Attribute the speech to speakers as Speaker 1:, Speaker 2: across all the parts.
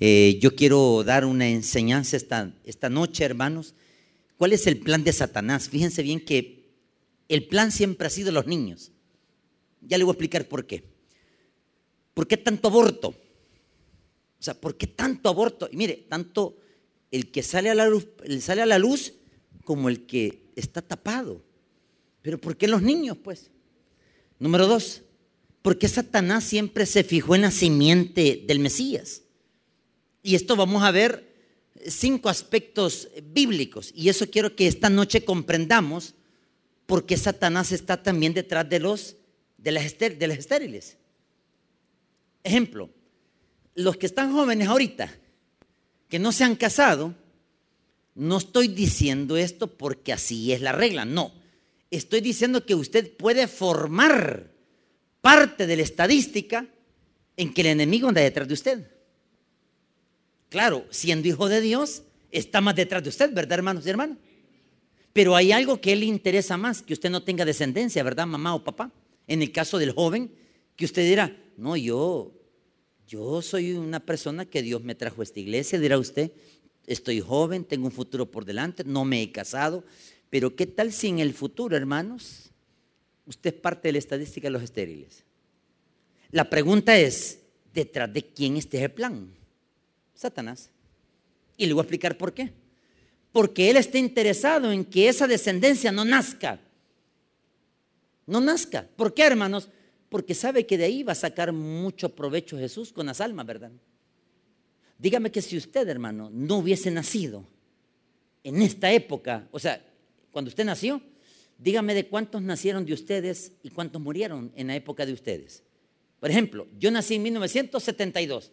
Speaker 1: Eh, yo quiero dar una enseñanza esta, esta noche, hermanos. ¿Cuál es el plan de Satanás? Fíjense bien que el plan siempre ha sido los niños. Ya le voy a explicar por qué. ¿Por qué tanto aborto? O sea, ¿por qué tanto aborto? Y mire, tanto el que sale a la luz, sale a la luz como el que está tapado. Pero ¿por qué los niños, pues? Número dos, ¿por qué Satanás siempre se fijó en la simiente del Mesías? Y esto vamos a ver cinco aspectos bíblicos. Y eso quiero que esta noche comprendamos por qué Satanás está también detrás de los de las, de las estériles. Ejemplo, los que están jóvenes ahorita, que no se han casado, no estoy diciendo esto porque así es la regla, no. Estoy diciendo que usted puede formar parte de la estadística en que el enemigo anda detrás de usted. Claro, siendo hijo de Dios, está más detrás de usted, ¿verdad, hermanos y hermanas? Pero hay algo que él le interesa más, que usted no tenga descendencia, ¿verdad, mamá o papá? En el caso del joven, que usted dirá, no, yo, yo soy una persona que Dios me trajo a esta iglesia, dirá usted, estoy joven, tengo un futuro por delante, no me he casado, pero ¿qué tal si en el futuro, hermanos, usted es parte de la estadística de los estériles? La pregunta es, ¿detrás de quién esté el plan? Satanás. Y le voy a explicar por qué. Porque él está interesado en que esa descendencia no nazca. No nazca. ¿Por qué, hermanos? Porque sabe que de ahí va a sacar mucho provecho Jesús con las almas, ¿verdad? Dígame que si usted, hermano, no hubiese nacido en esta época, o sea, cuando usted nació, dígame de cuántos nacieron de ustedes y cuántos murieron en la época de ustedes. Por ejemplo, yo nací en 1972.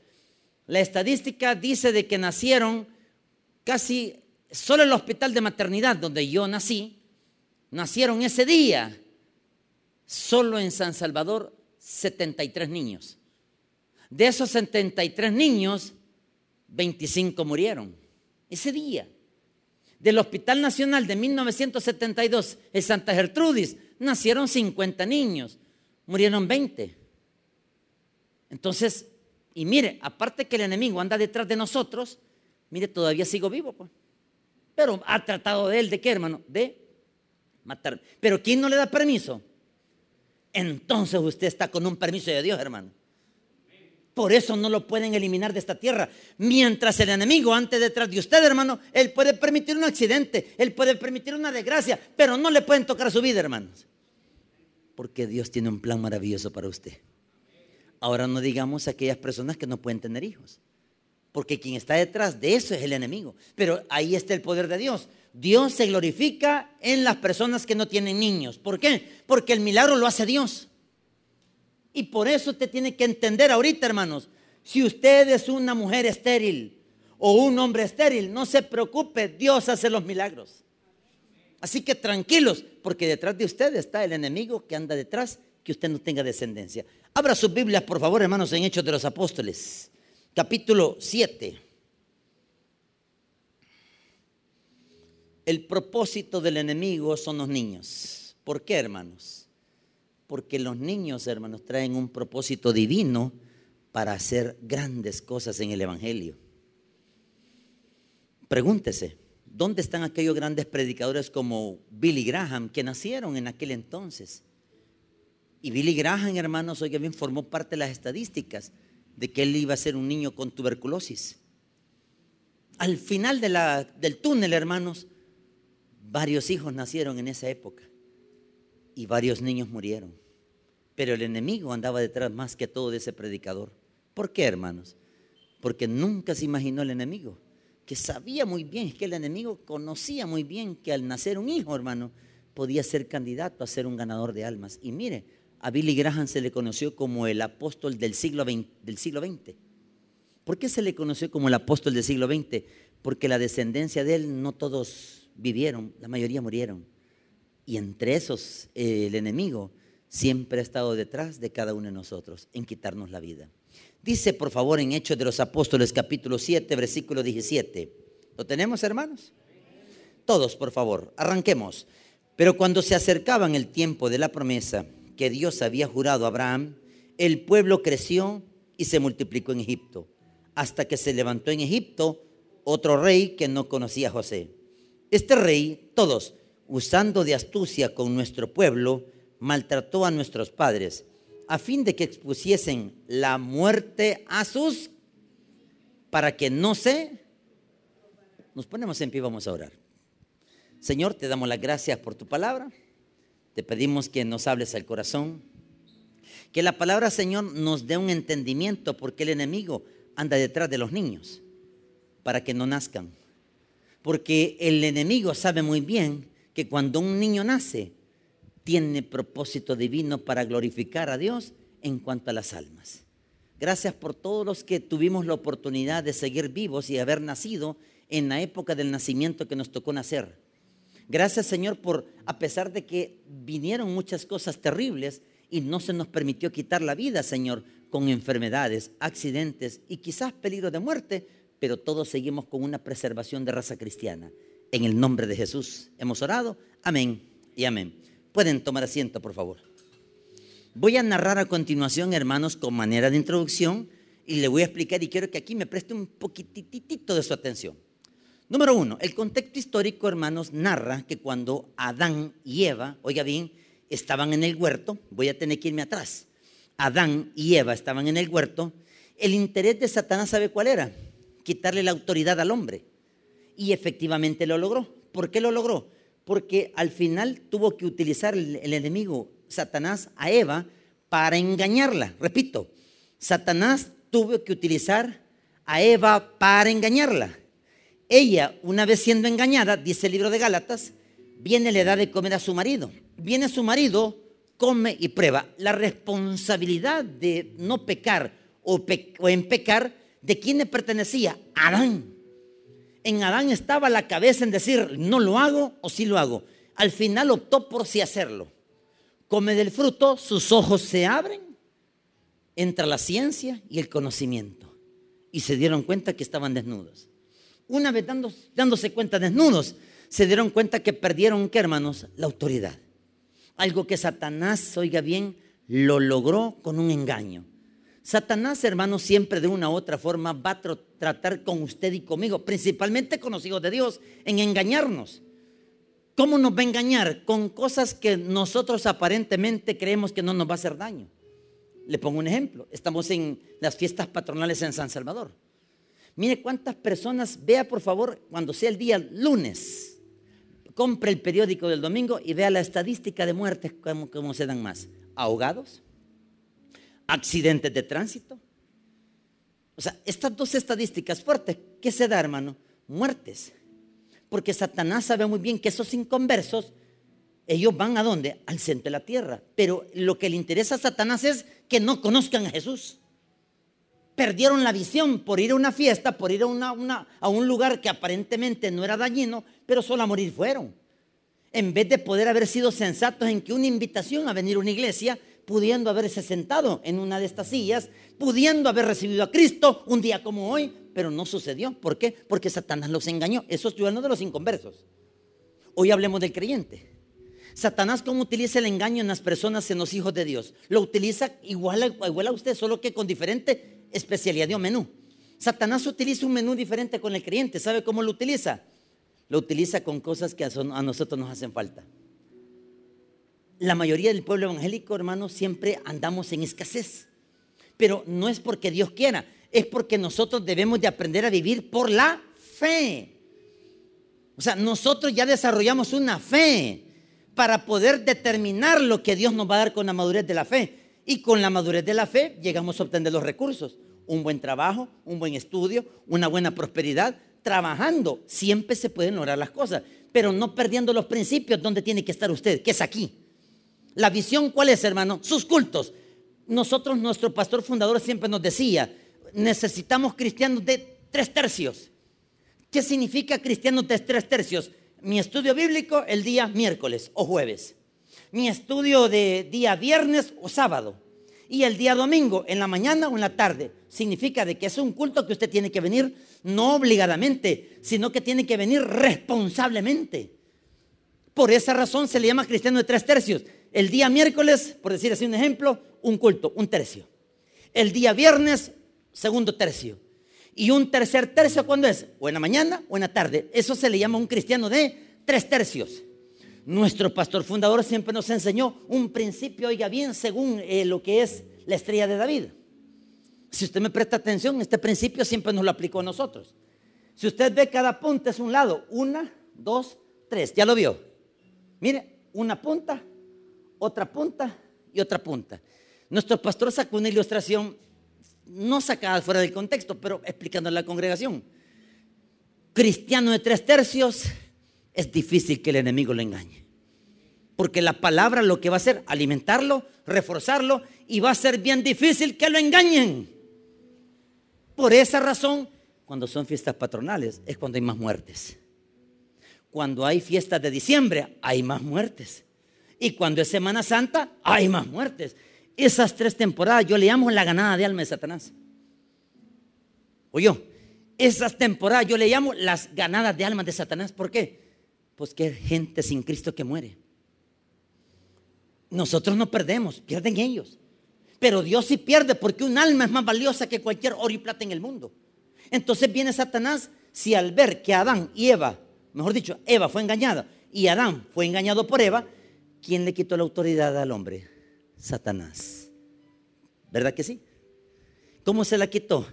Speaker 1: La estadística dice de que nacieron casi solo en el hospital de maternidad donde yo nací, nacieron ese día solo en San Salvador 73 niños. De esos 73 niños, 25 murieron ese día. Del Hospital Nacional de 1972 en Santa Gertrudis nacieron 50 niños, murieron 20. Entonces, y mire, aparte que el enemigo anda detrás de nosotros, mire, todavía sigo vivo, pues. Pero ha tratado de él, ¿de qué, hermano? De matar. Pero ¿quién no le da permiso? entonces usted está con un permiso de Dios, hermano. Por eso no lo pueden eliminar de esta tierra. Mientras el enemigo ante detrás de usted, hermano, él puede permitir un accidente, él puede permitir una desgracia, pero no le pueden tocar su vida, hermanos. Porque Dios tiene un plan maravilloso para usted. Ahora no digamos a aquellas personas que no pueden tener hijos. Porque quien está detrás de eso es el enemigo. Pero ahí está el poder de Dios. Dios se glorifica en las personas que no tienen niños. ¿Por qué? Porque el milagro lo hace Dios. Y por eso usted tiene que entender ahorita, hermanos, si usted es una mujer estéril o un hombre estéril, no se preocupe, Dios hace los milagros. Así que tranquilos, porque detrás de usted está el enemigo que anda detrás, que usted no tenga descendencia. Abra sus Biblias, por favor, hermanos, en Hechos de los Apóstoles, capítulo 7. El propósito del enemigo son los niños. ¿Por qué, hermanos? Porque los niños, hermanos, traen un propósito divino para hacer grandes cosas en el Evangelio. Pregúntese, ¿dónde están aquellos grandes predicadores como Billy Graham que nacieron en aquel entonces? Y Billy Graham, hermanos, hoy bien formó parte de las estadísticas de que él iba a ser un niño con tuberculosis. Al final del túnel, hermanos, Varios hijos nacieron en esa época y varios niños murieron. Pero el enemigo andaba detrás más que todo de ese predicador. ¿Por qué, hermanos? Porque nunca se imaginó el enemigo, que sabía muy bien, es que el enemigo conocía muy bien que al nacer un hijo, hermano, podía ser candidato a ser un ganador de almas. Y mire, a Billy Graham se le conoció como el apóstol del siglo XX. Del siglo XX. ¿Por qué se le conoció como el apóstol del siglo XX? Porque la descendencia de él no todos vivieron, la mayoría murieron. Y entre esos el enemigo siempre ha estado detrás de cada uno de nosotros en quitarnos la vida. Dice por favor en Hechos de los Apóstoles capítulo 7, versículo 17. ¿Lo tenemos hermanos? Todos por favor, arranquemos. Pero cuando se acercaban el tiempo de la promesa que Dios había jurado a Abraham, el pueblo creció y se multiplicó en Egipto, hasta que se levantó en Egipto otro rey que no conocía a José. Este rey, todos, usando de astucia con nuestro pueblo, maltrató a nuestros padres, a fin de que expusiesen la muerte a sus, para que no se... Nos ponemos en pie, vamos a orar. Señor, te damos las gracias por tu palabra. Te pedimos que nos hables al corazón. Que la palabra, Señor, nos dé un entendimiento porque el enemigo anda detrás de los niños para que no nazcan. Porque el enemigo sabe muy bien que cuando un niño nace, tiene propósito divino para glorificar a Dios en cuanto a las almas. Gracias por todos los que tuvimos la oportunidad de seguir vivos y haber nacido en la época del nacimiento que nos tocó nacer. Gracias Señor por, a pesar de que vinieron muchas cosas terribles y no se nos permitió quitar la vida, Señor, con enfermedades, accidentes y quizás peligro de muerte, pero todos seguimos con una preservación de raza cristiana. En el nombre de Jesús hemos orado. Amén y amén. Pueden tomar asiento, por favor. Voy a narrar a continuación, hermanos, con manera de introducción y le voy a explicar y quiero que aquí me preste un poquitito de su atención. Número uno, el contexto histórico, hermanos, narra que cuando Adán y Eva, oiga bien, estaban en el huerto, voy a tener que irme atrás, Adán y Eva estaban en el huerto, el interés de Satanás sabe cuál era, quitarle la autoridad al hombre. Y efectivamente lo logró. ¿Por qué lo logró? Porque al final tuvo que utilizar el, el enemigo, Satanás, a Eva para engañarla. Repito, Satanás tuvo que utilizar a Eva para engañarla. Ella, una vez siendo engañada, dice el libro de Gálatas, viene la edad de comer a su marido. Viene su marido, come y prueba. La responsabilidad de no pecar o, en pecar, ¿de quién le pertenecía? Adán. En Adán estaba la cabeza en decir, no lo hago o sí lo hago. Al final optó por sí hacerlo. Come del fruto, sus ojos se abren, entra la ciencia y el conocimiento. Y se dieron cuenta que estaban desnudos. Una vez dándose cuenta desnudos, se dieron cuenta que perdieron, ¿qué hermanos? La autoridad. Algo que Satanás, oiga bien, lo logró con un engaño. Satanás, hermanos, siempre de una u otra forma va a tratar con usted y conmigo, principalmente con los hijos de Dios, en engañarnos. ¿Cómo nos va a engañar? Con cosas que nosotros aparentemente creemos que no nos va a hacer daño. Le pongo un ejemplo. Estamos en las fiestas patronales en San Salvador. Mire cuántas personas, vea por favor, cuando sea el día lunes, compre el periódico del domingo y vea la estadística de muertes, cómo, se dan más. Ahogados, accidentes de tránsito. O sea, estas dos estadísticas fuertes, ¿qué se da, hermano? Muertes. Porque Satanás sabe muy bien que esos inconversos, ellos van a dónde? Al centro de la tierra. Pero lo que le interesa a Satanás es que no conozcan a Jesús. Perdieron la visión por ir a una fiesta, por ir a, una, a un lugar que aparentemente no era dañino, pero solo a morir fueron. En vez de poder haber sido sensatos en que una invitación a venir a una iglesia, pudiendo haberse sentado en una de estas sillas, pudiendo haber recibido a Cristo un día como hoy, pero no sucedió. ¿Por qué? Porque Satanás los engañó. Eso es uno de los inconversos. Hoy hablemos del creyente. Satanás, ¿cómo utiliza el engaño en las personas, en los hijos de Dios? Lo utiliza igual a, igual a usted, solo que con diferente especialidad de un menú. Satanás utiliza un menú diferente con el creyente. ¿Sabe cómo lo utiliza? lo utiliza con cosas que a nosotros nos hacen falta. La mayoría del pueblo evangélico, hermano, siempre andamos en escasez. Pero no es porque Dios quiera, es porque nosotros debemos de aprender a vivir por la fe. O sea, nosotros ya desarrollamos una fe para poder determinar lo que Dios nos va a dar con la madurez de la fe. Y con la madurez de la fe llegamos a obtener los recursos. Un buen trabajo, un buen estudio, una buena prosperidad, trabajando, siempre se pueden lograr las cosas, pero no perdiendo los principios donde tiene que estar usted, que es aquí. La visión, ¿cuál es, hermano? Sus cultos. Nosotros, nuestro pastor fundador siempre nos decía, necesitamos cristianos de tres tercios. ¿Qué significa cristianos de tres tercios? Mi estudio bíblico el día miércoles o jueves. Mi estudio de día viernes o sábado y el día domingo, en la mañana o en la tarde. Significa de que es un culto que usted tiene que venir no obligadamente, sino que tiene que venir responsablemente. Por esa razón se le llama cristiano de tres tercios. El día miércoles, por decir así un ejemplo, un culto, un tercio. El día viernes, segundo tercio. Y un tercer tercio, ¿cuándo es? O en la mañana o en la tarde. Eso se le llama un cristiano de tres tercios. Nuestro pastor fundador siempre nos enseñó un principio, oiga bien, según eh, lo que es la estrella de David. Si usted me presta atención, este principio siempre nos lo aplicó a nosotros. Si usted ve cada punta es un lado, una, dos, tres, ¿ya lo vio? Mire, una punta, otra punta y otra punta. Nuestro pastor sacó una ilustración no sacada fuera del contexto, pero explicando a la congregación. Cristiano de tres tercios, es difícil que el enemigo lo engañe. Porque la palabra lo que va a hacer, alimentarlo, reforzarlo, y va a ser bien difícil que lo engañen. Por esa razón, cuando son fiestas patronales, es cuando hay más muertes. Cuando hay fiestas de diciembre, hay más muertes. Y cuando es Semana Santa, hay más muertes. Esas tres temporadas yo le llamo la ganada de alma de Satanás. yo esas temporadas yo le llamo las ganadas de alma de Satanás. ¿Por qué? Pues que gente sin Cristo que muere. Nosotros no perdemos, pierden ellos. Pero Dios sí pierde porque un alma es más valiosa que cualquier oro y plata en el mundo. Entonces viene Satanás, si al ver que Adán y Eva, mejor dicho, Eva fue engañada y Adán fue engañado por Eva, ¿quién le quitó la autoridad al hombre? Satanás. ¿Verdad que sí? ¿Cómo se la quitó?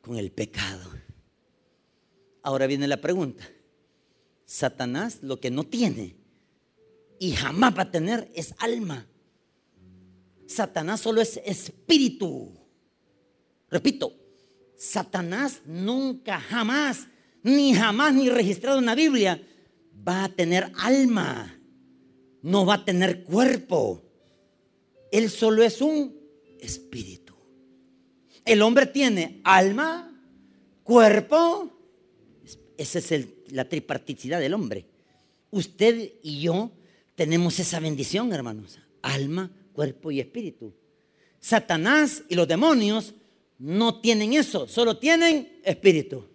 Speaker 1: Con el pecado. Ahora viene la pregunta. Satanás lo que no tiene y jamás va a tener es alma. Satanás solo es espíritu. Repito, Satanás nunca, jamás, ni jamás, ni registrado en la Biblia, va a tener alma. No va a tener cuerpo. Él solo es un espíritu. El hombre tiene alma, cuerpo. Esa es la triparticidad del hombre. Usted y yo tenemos esa bendición, hermanos. Alma, cuerpo y espíritu. Satanás y los demonios no tienen eso, solo tienen espíritu.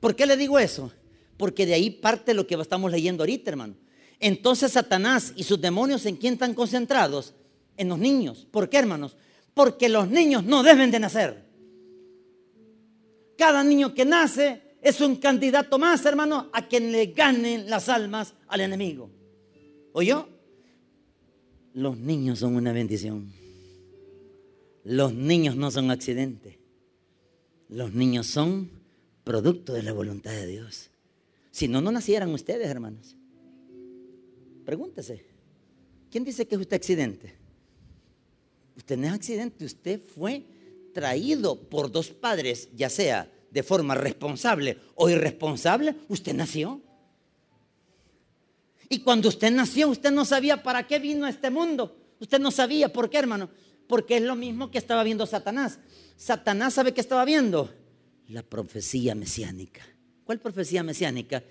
Speaker 1: ¿Por qué le digo eso? Porque de ahí parte lo que estamos leyendo ahorita, hermano. Entonces Satanás y sus demonios, ¿en quién están concentrados? en los niños. ¿Por qué, hermanos? Porque los niños no deben de nacer. Cada niño que nace es un candidato más, hermano, a quien le ganen las almas al enemigo. ¿Oyó? Los niños son una bendición. Los niños no son accidentes. Los niños son producto de la voluntad de Dios. Si no, no nacieran ustedes, hermanos. Pregúntese. ¿Quién dice que es usted accidente? Usted no es accidente, usted fue traído por dos padres, ya sea de forma responsable o irresponsable, usted nació. Y cuando usted nació, usted no sabía para qué vino a este mundo. Usted no sabía por qué, hermano. Porque es lo mismo que estaba viendo Satanás. Satanás sabe que estaba viendo la profecía mesiánica. ¿Cuál profecía mesiánica?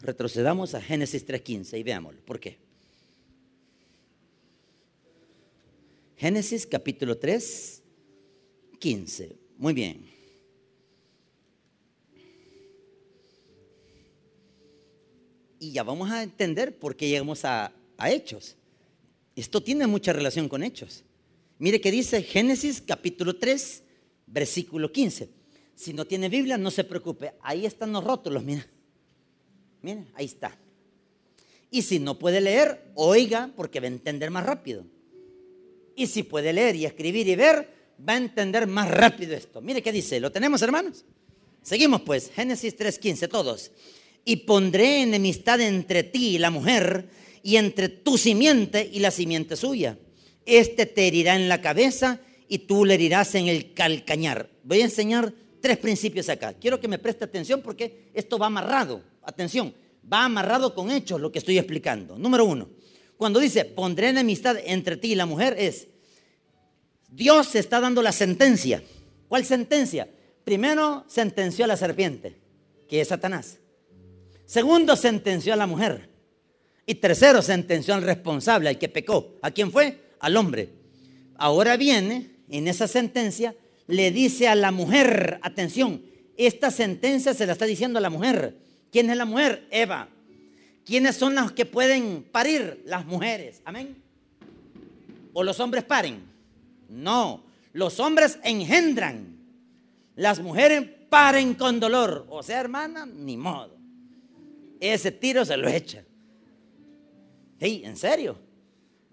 Speaker 1: Retrocedamos a Génesis 3.15 y veámoslo. ¿Por qué? Génesis capítulo 3, 15. Muy bien. Y ya vamos a entender por qué llegamos a, Hechos. Esto tiene mucha relación con Hechos. Mire que dice Génesis capítulo 3, versículo 15. Si no tiene Biblia, no se preocupe. Ahí están los rótulos, mira. Mira, ahí está. Y si no puede leer, oiga, porque va a entender más rápido. Y si puede leer y escribir y ver, va a entender más rápido esto. Mire qué dice, ¿lo tenemos hermanos? Seguimos pues, Génesis 3.15, todos. Y pondré enemistad entre ti y la mujer, y entre tu simiente y la simiente suya. Este te herirá en la cabeza y tú le herirás en el calcañar. Voy a enseñar tres principios acá. Quiero que me preste atención porque esto va amarrado. Atención, va amarrado con hechos lo que estoy explicando. Número uno, cuando dice, pondré enemistad entre ti y la mujer, es, Dios está dando la sentencia. ¿Cuál sentencia? Primero sentenció a la serpiente, que es Satanás. Segundo, sentenció a la mujer. Y tercero, sentenció al responsable, al que pecó. ¿A quién fue? Al hombre. Ahora viene, en esa sentencia, le dice a la mujer, atención, esta sentencia se la está diciendo a la mujer. ¿Quién es la mujer? Eva. ¿Quiénes son los que pueden parir? Las mujeres. Amén. ¿O los hombres paren? No, los hombres engendran. Las mujeres paren con dolor. O sea, hermana, ni modo. Ese tiro se lo echa. Sí, en serio.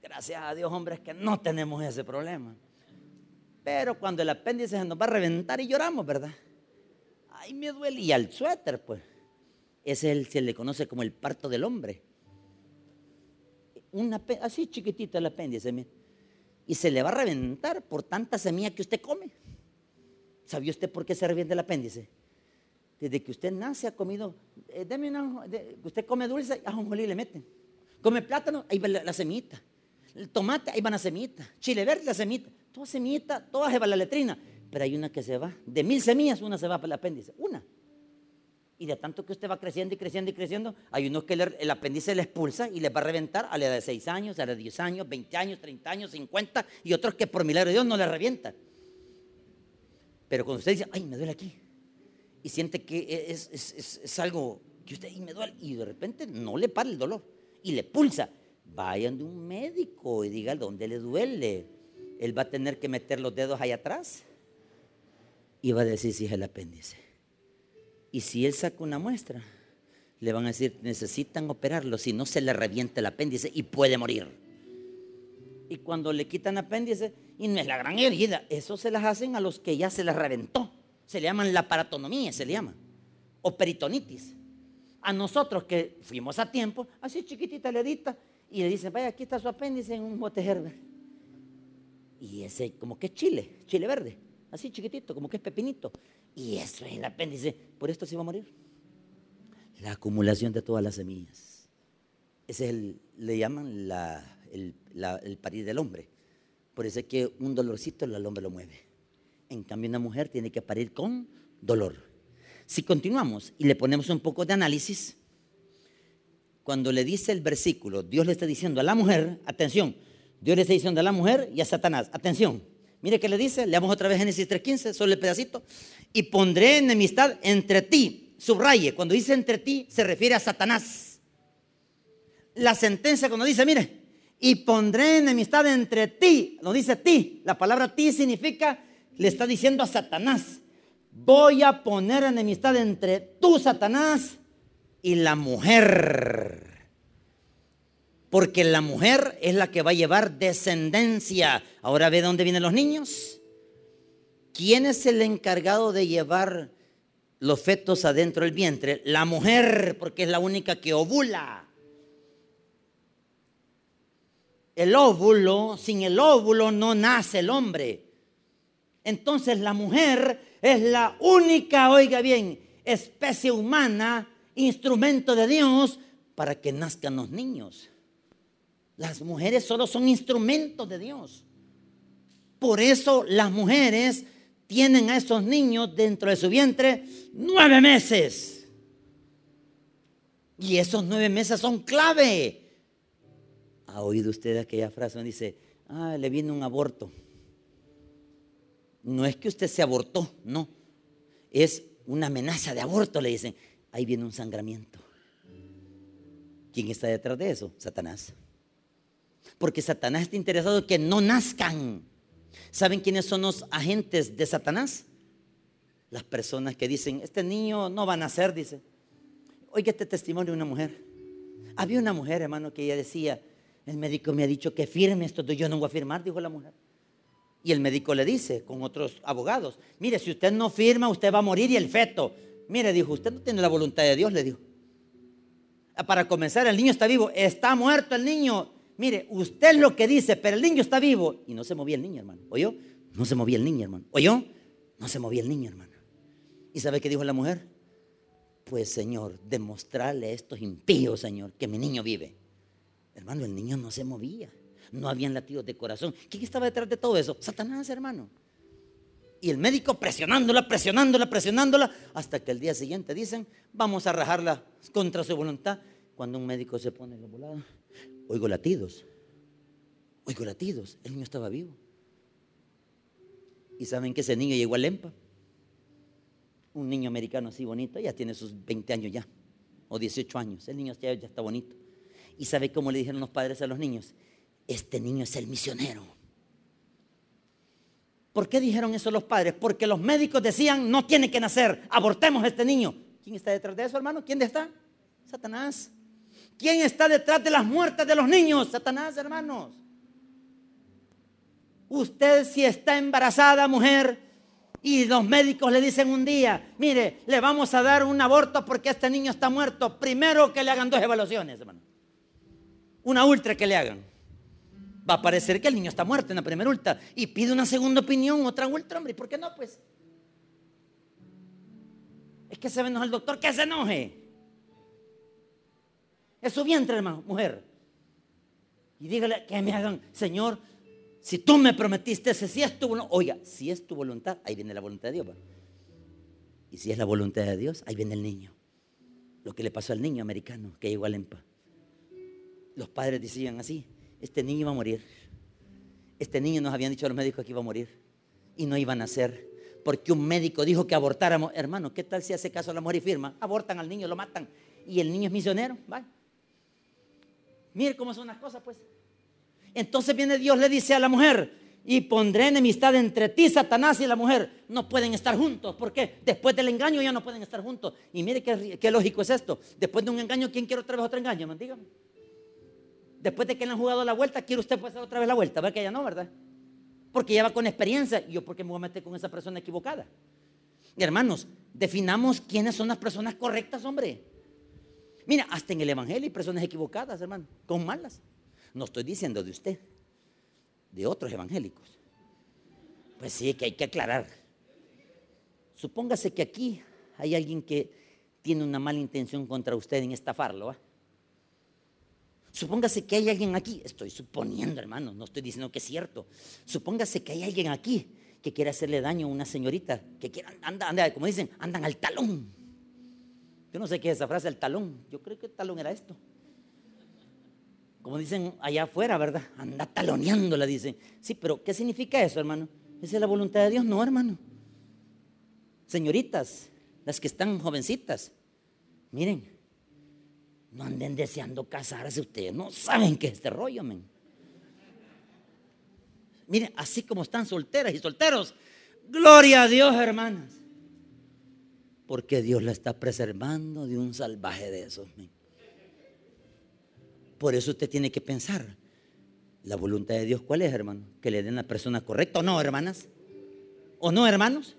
Speaker 1: Gracias a Dios, hombres, que no tenemos ese problema. Pero cuando el apéndice se nos va a reventar y lloramos, ¿verdad? Ay, me duele. Y al suéter, pues. Ese es el, se le conoce como el parto del hombre. Una, así chiquitita el apéndice, y se le va a reventar por tanta semilla que usted come. ¿Sabía usted por qué se revienta el apéndice? Desde que usted nace ha comido, eh, deme una, usted come dulce, ajonjolí le meten. Come plátano, ahí va la, semita. El tomate, ahí va la semita. Chile verde, la semita. Toda semita, toda se va la letrina. Pero hay una que se va. De mil semillas, una se va para el apéndice. Una. Y de tanto que usted va creciendo y creciendo y creciendo, hay unos que el apéndice le expulsa y le va a reventar a la edad de 6 años, a la de 10 años, 20 años, 30 años, 50, y otros que por milagro de Dios no le revientan. Pero cuando usted dice, ay, me duele aquí, y siente que es, algo que usted, y me duele, y de repente no le para el dolor, y le pulsa, vayan de un médico y diga dónde le duele. Él va a tener que meter los dedos ahí atrás y va a decir si es el apéndice. Y si él saca una muestra, le van a decir, necesitan operarlo, si no se le revienta el apéndice y puede morir. Y cuando le quitan apéndice, y no es la gran herida, eso se las hacen a los que ya se les reventó. Se le llaman la paratonomía, se le llama. O peritonitis. A nosotros que fuimos a tiempo, así chiquitita le edita, y le dicen, vaya, aquí está su apéndice en un bote herbe. Y ese, como que es chile, chile verde, así chiquitito, como que es pepinito. Y eso es el apéndice. Por esto se va a morir. La acumulación de todas las semillas. Ese es el, le llaman el, parir del hombre. Por eso es que un dolorcito el hombre lo mueve. En cambio, una mujer tiene que parir con dolor. Si continuamos y le ponemos un poco de análisis, cuando le dice el versículo, Dios le está diciendo a la mujer, atención, Dios le está diciendo a la mujer y a Satanás, atención, Mire que le dice, leamos otra vez Génesis 3.15, solo el pedacito. Y pondré enemistad entre ti. Subraye, cuando dice entre ti se refiere a Satanás. La sentencia cuando dice, mire, y pondré enemistad entre ti, no dice ti, la palabra ti significa, le está diciendo a Satanás, voy a poner enemistad entre tú, Satanás, y la mujer porque la mujer es la que va a llevar descendencia. Ahora ve dónde vienen los niños. ¿Quién es el encargado de llevar los fetos adentro del vientre? La mujer, porque es la única que ovula. El óvulo, sin el óvulo no nace el hombre. Entonces la mujer es la única, oiga bien, especie humana, instrumento de Dios para que nazcan los niños. Las mujeres solo son instrumentos de Dios. Por eso las mujeres tienen a esos niños dentro de su vientre nueve meses. Y esos nueve meses son clave. ¿Ha oído usted aquella frase donde dice, ah, le viene un aborto? No es que usted se abortó, no. Es una amenaza de aborto, le dicen. Ahí viene un sangramiento. ¿Quién está detrás de eso? Satanás. Porque Satanás está interesado en que no nazcan. ¿Saben quiénes son los agentes de Satanás? Las personas que dicen, este niño no va a nacer, dice. Oiga este testimonio de una mujer. Había una mujer, hermano, que ella decía, el médico me ha dicho que firme esto, yo no voy a firmar, dijo la mujer. Y el médico le dice, con otros abogados, mire, si usted no firma, usted va a morir y el feto. Mire, dijo, usted no tiene la voluntad de Dios, le dijo. Para comenzar, el niño está vivo, está muerto el niño. Mire, usted lo que dice, pero el niño está vivo. Y no se movía el niño, hermano. ¿Oyó? No se movía el niño, hermano. ¿Oyó? No se movía el niño, hermano. ¿Y sabe qué dijo la mujer? Pues, Señor, demostrarle a estos impíos, Señor, que mi niño vive. Hermano, el niño no se movía. No habían latidos de corazón. ¿Quién estaba detrás de todo eso? Satanás, hermano. Y el médico presionándola, presionándola, presionándola, hasta que el día siguiente dicen, vamos a rajarla contra su voluntad. Cuando un médico se pone en la volada, Oigo latidos. Oigo latidos. El niño estaba vivo. ¿Y saben que ese niño llegó a Lempa? Un niño americano así bonito, ya tiene sus 20 años ya, o 18 años. El niño ya, ya está bonito. ¿Y sabe cómo le dijeron los padres a los niños? Este niño es el misionero. ¿Por qué dijeron eso los padres? Porque los médicos decían, no tiene que nacer, abortemos a este niño. ¿Quién está detrás de eso, hermano? ¿Quién está? Satanás. ¿Quién está detrás de las muertes de los niños? Satanás, hermanos. Usted si está embarazada, mujer, y los médicos le dicen un día, mire, le vamos a dar un aborto porque este niño está muerto, primero que le hagan dos evaluaciones, hermano. Una ultra que le hagan va a parecer que el niño está muerto en la primera ultra y pide una segunda opinión, otra ultra, hombre, ¿y por qué no? Pues es que se enoja el doctor, que se enoje. Es su vientre, hermano, mujer. Y dígale que me hagan, Señor, si tú me prometiste, si es tu voluntad, oiga, si es tu voluntad, ahí viene la voluntad de Dios. Y si es la voluntad de Dios, ahí viene el niño. Lo que le pasó al niño americano que llegó a Lempa. Los padres decían así, este niño iba a morir. Este niño nos habían dicho los médicos que iba a morir y no iban a nacer. Porque un médico dijo que abortáramos. Hermano, ¿qué tal si hace caso a la mujer y firma? Abortan al niño, lo matan. Y el niño es misionero. Vaya. Mire cómo son las cosas, pues. Entonces viene Dios, le dice a la mujer, y pondré enemistad entre ti, Satanás y la mujer. No pueden estar juntos. ¿Por qué? Después del engaño ya no pueden estar juntos. Y mire qué, lógico es esto. Después de un engaño, ¿quién quiere otra vez otro engaño? Dígame después de que le han jugado la vuelta, quiere usted hacer otra vez la vuelta. ¿Ver que ya no, verdad? Porque ya va con experiencia. ¿Y yo por qué me voy a meter con esa persona equivocada? hermanos, definamos quiénes son las personas correctas, hombre. Mira, hasta en el Evangelio hay personas equivocadas, hermano, con malas. No estoy diciendo de usted, de otros evangélicos. Pues sí, que hay que aclarar. Supóngase que aquí hay alguien que tiene una mala intención contra usted en estafarlo. ¿va? Supóngase que hay alguien aquí, estoy suponiendo, hermano, no estoy diciendo que es cierto. Supóngase que hay alguien aquí que quiere hacerle daño a una señorita, que quiera, anda, anda, como dicen, andan al talón. Yo no sé qué es esa frase, el talón. Yo creo que el talón era esto. Como dicen allá afuera, ¿verdad? Anda taloneándola, dicen. Sí, pero ¿qué significa eso, hermano? Esa es la voluntad de Dios, no, hermano. Señoritas, las que están jovencitas, miren, no anden deseando casarse ustedes. No saben qué es este rollo, men. Miren, así como están solteras y solteros. Gloria a Dios, hermanas. Porque Dios la está preservando de un salvaje de esos. Men. Por eso usted tiene que pensar. La voluntad de Dios, ¿cuál es, hermano? Que le den la persona correcta o no, hermanas. ¿O no, hermanos?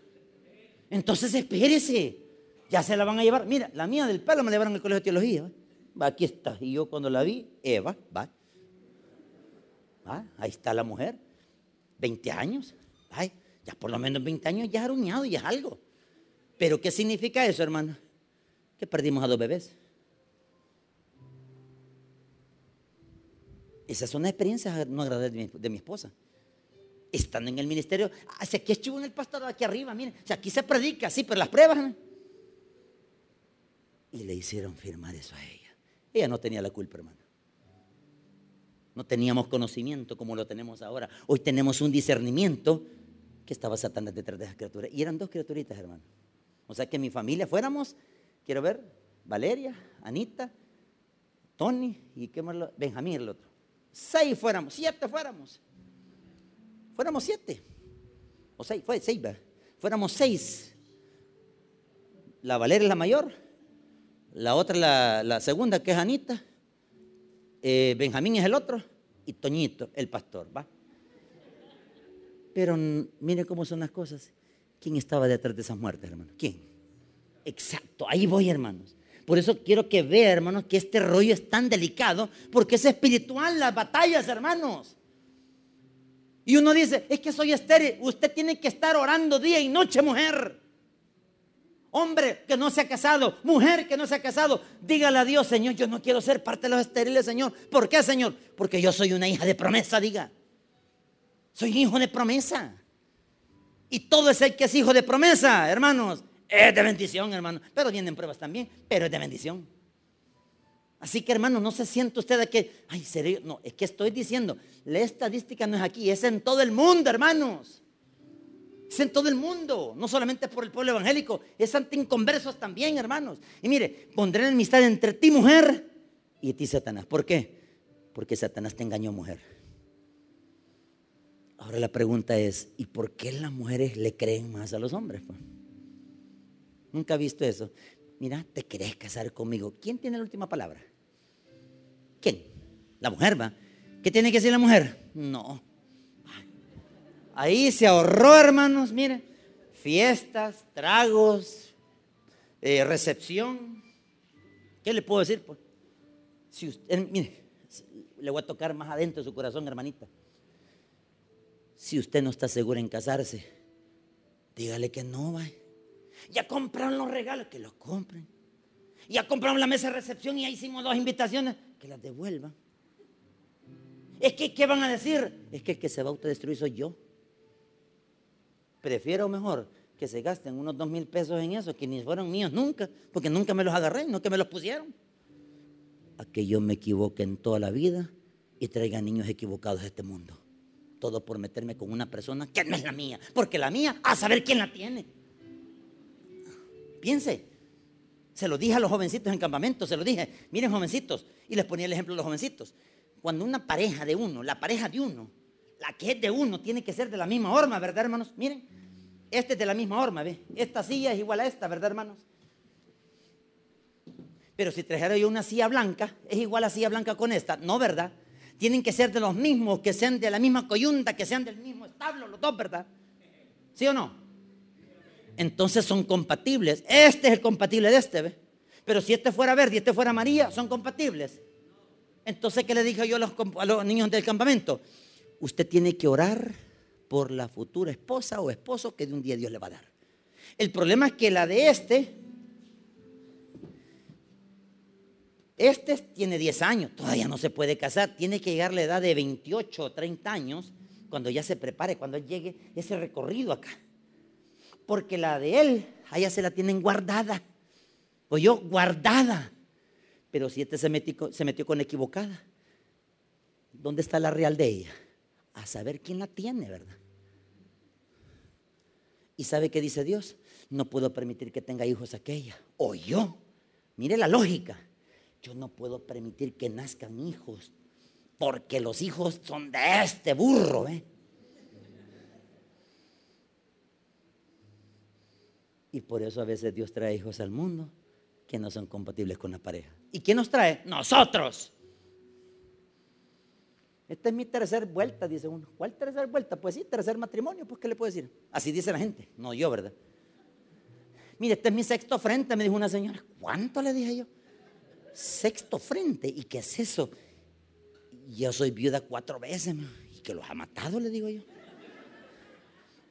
Speaker 1: Entonces espérese. Ya se la van a llevar. Mira, la mía del pelo me llevaron al colegio de teología va, aquí está. Y yo cuando la vi, Eva, va. Ahí está la mujer, 20 años. Ay, ya por lo menos 20 años ya aruñado y es algo. Pero ¿qué significa eso, hermano? Que perdimos a dos bebés. Esas son las experiencias no agradables de mi, de mi esposa. Estando en el ministerio, ah, si aquí estuvo en el pastor aquí arriba, miren, si aquí se predica, sí, pero las pruebas. Y le hicieron firmar eso a ella. Ella no tenía la culpa, hermano. No teníamos conocimiento como lo tenemos ahora. Hoy tenemos un discernimiento que estaba Satanás detrás de esas criaturas. Y eran dos criaturitas, hermano. O sea que mi familia fuéramos, quiero ver, Valeria, Anita, Tony y qué más, Benjamín el otro. Seis fuéramos, siete fuéramos. Fuéramos siete. O seis, fue seis, ¿verdad? Fuéramos seis. La Valeria es la mayor, la otra, la, segunda, que es Anita, eh, Benjamín es el otro, y Toñito, el pastor, ¿va? Pero mire cómo son las cosas. ¿Quién estaba detrás de esas muertes, hermanos? ¿Quién? Exacto, ahí voy, hermanos. Por eso quiero que vea, hermanos, que este rollo es tan delicado, porque es espiritual las batallas, hermanos. Y uno dice, es que soy estéril. Usted tiene que estar orando día y noche, mujer. Hombre que no se ha casado, mujer que no se ha casado, dígale a Dios, Señor, yo no quiero ser parte de los estériles, Señor. ¿Por qué, Señor? Porque yo soy una hija de promesa, diga. Soy hijo de promesa. Y todo es que es hijo de promesa, hermanos, es de bendición, hermano. Pero vienen pruebas también, pero es de bendición. Así que, hermano, no se siente usted de que, ay, serio, no, es que estoy diciendo, la estadística no es aquí, es en todo el mundo, hermanos. Es en todo el mundo, no solamente por el pueblo evangélico, es ante inconversos también, hermanos. Y mire, pondré enemistad entre ti, mujer, y ti, Satanás. ¿Por qué? Porque Satanás te engañó, mujer. Ahora la pregunta es, ¿y por qué las mujeres le creen más a los hombres? pues? Nunca he visto eso. Mira, te querés casar conmigo. ¿Quién tiene la última palabra? ¿Quién? La mujer, va. ¿Qué tiene que decir la mujer? No. Ahí se ahorró, hermanos, miren. Fiestas, tragos, eh, recepción. ¿Qué le puedo decir? Pues? Si usted, mire, le voy a tocar más adentro de su corazón, hermanita. Si usted no está segura en casarse, dígale que no, va. Ya compraron los regalos, que los compren. Ya compraron la mesa de recepción y ya hicimos dos invitaciones, que las devuelvan. Es que, ¿qué van a decir? Es que el que se va a autodestruir soy yo. Prefiero mejor que se gasten unos dos mil pesos en eso, que ni fueron míos nunca, porque nunca me los agarré, no que me los pusieron. A que yo me equivoque en toda la vida y traiga niños equivocados a este mundo. Todo por meterme con una persona que no es la mía, porque la mía, a saber quién la tiene. Piense, se lo dije a los jovencitos en campamento, se lo dije, miren jovencitos, y les ponía el ejemplo de los jovencitos. Cuando una pareja de uno, la pareja de uno, la que es de uno, tiene que ser de la misma horma, ¿verdad, hermanos? Miren, este es de la misma horma, ¿ve? Esta silla es igual a esta, ¿verdad, hermanos? Pero si trajera yo una silla blanca, es igual a silla blanca con esta, no, ¿verdad? Tienen que ser de los mismos, que sean de la misma coyunta, que sean del mismo establo, los dos, ¿verdad? ¿Sí o no? Entonces son compatibles. Este es el compatible de este, ¿ve? Pero si este fuera verde y este fuera amarilla, son compatibles. Entonces, ¿qué le dije yo a los, a los niños del campamento? Usted tiene que orar por la futura esposa o esposo que de un día Dios le va a dar. El problema es que la de este, este tiene 10 años, todavía no se puede casar, tiene que llegar a la edad de 28 o 30 años cuando ya se prepare, cuando llegue ese recorrido acá. Porque la de él, allá se la tienen guardada. O yo, guardada. Pero si este se metió, se metió con equivocada, ¿dónde está la real de ella? A saber quién la tiene, ¿verdad? ¿Y sabe qué dice Dios? No puedo permitir que tenga hijos aquella. O yo. Mire la lógica. Yo no puedo permitir que nazcan hijos. Porque los hijos son de este burro. ¿eh? Y por eso a veces Dios trae hijos al mundo que no son compatibles con la pareja. ¿Y quién nos trae? Nosotros. Esta es mi tercera vuelta, dice uno. ¿Cuál tercera vuelta? Pues sí, tercer matrimonio, pues ¿qué le puedo decir? Así dice la gente, no yo, ¿verdad? Mire, este es mi sexto frente, me dijo una señora. ¿Cuánto le dije yo? Sexto frente. ¿Y qué es eso? Yo soy viuda cuatro veces, y que los ha matado, le digo yo.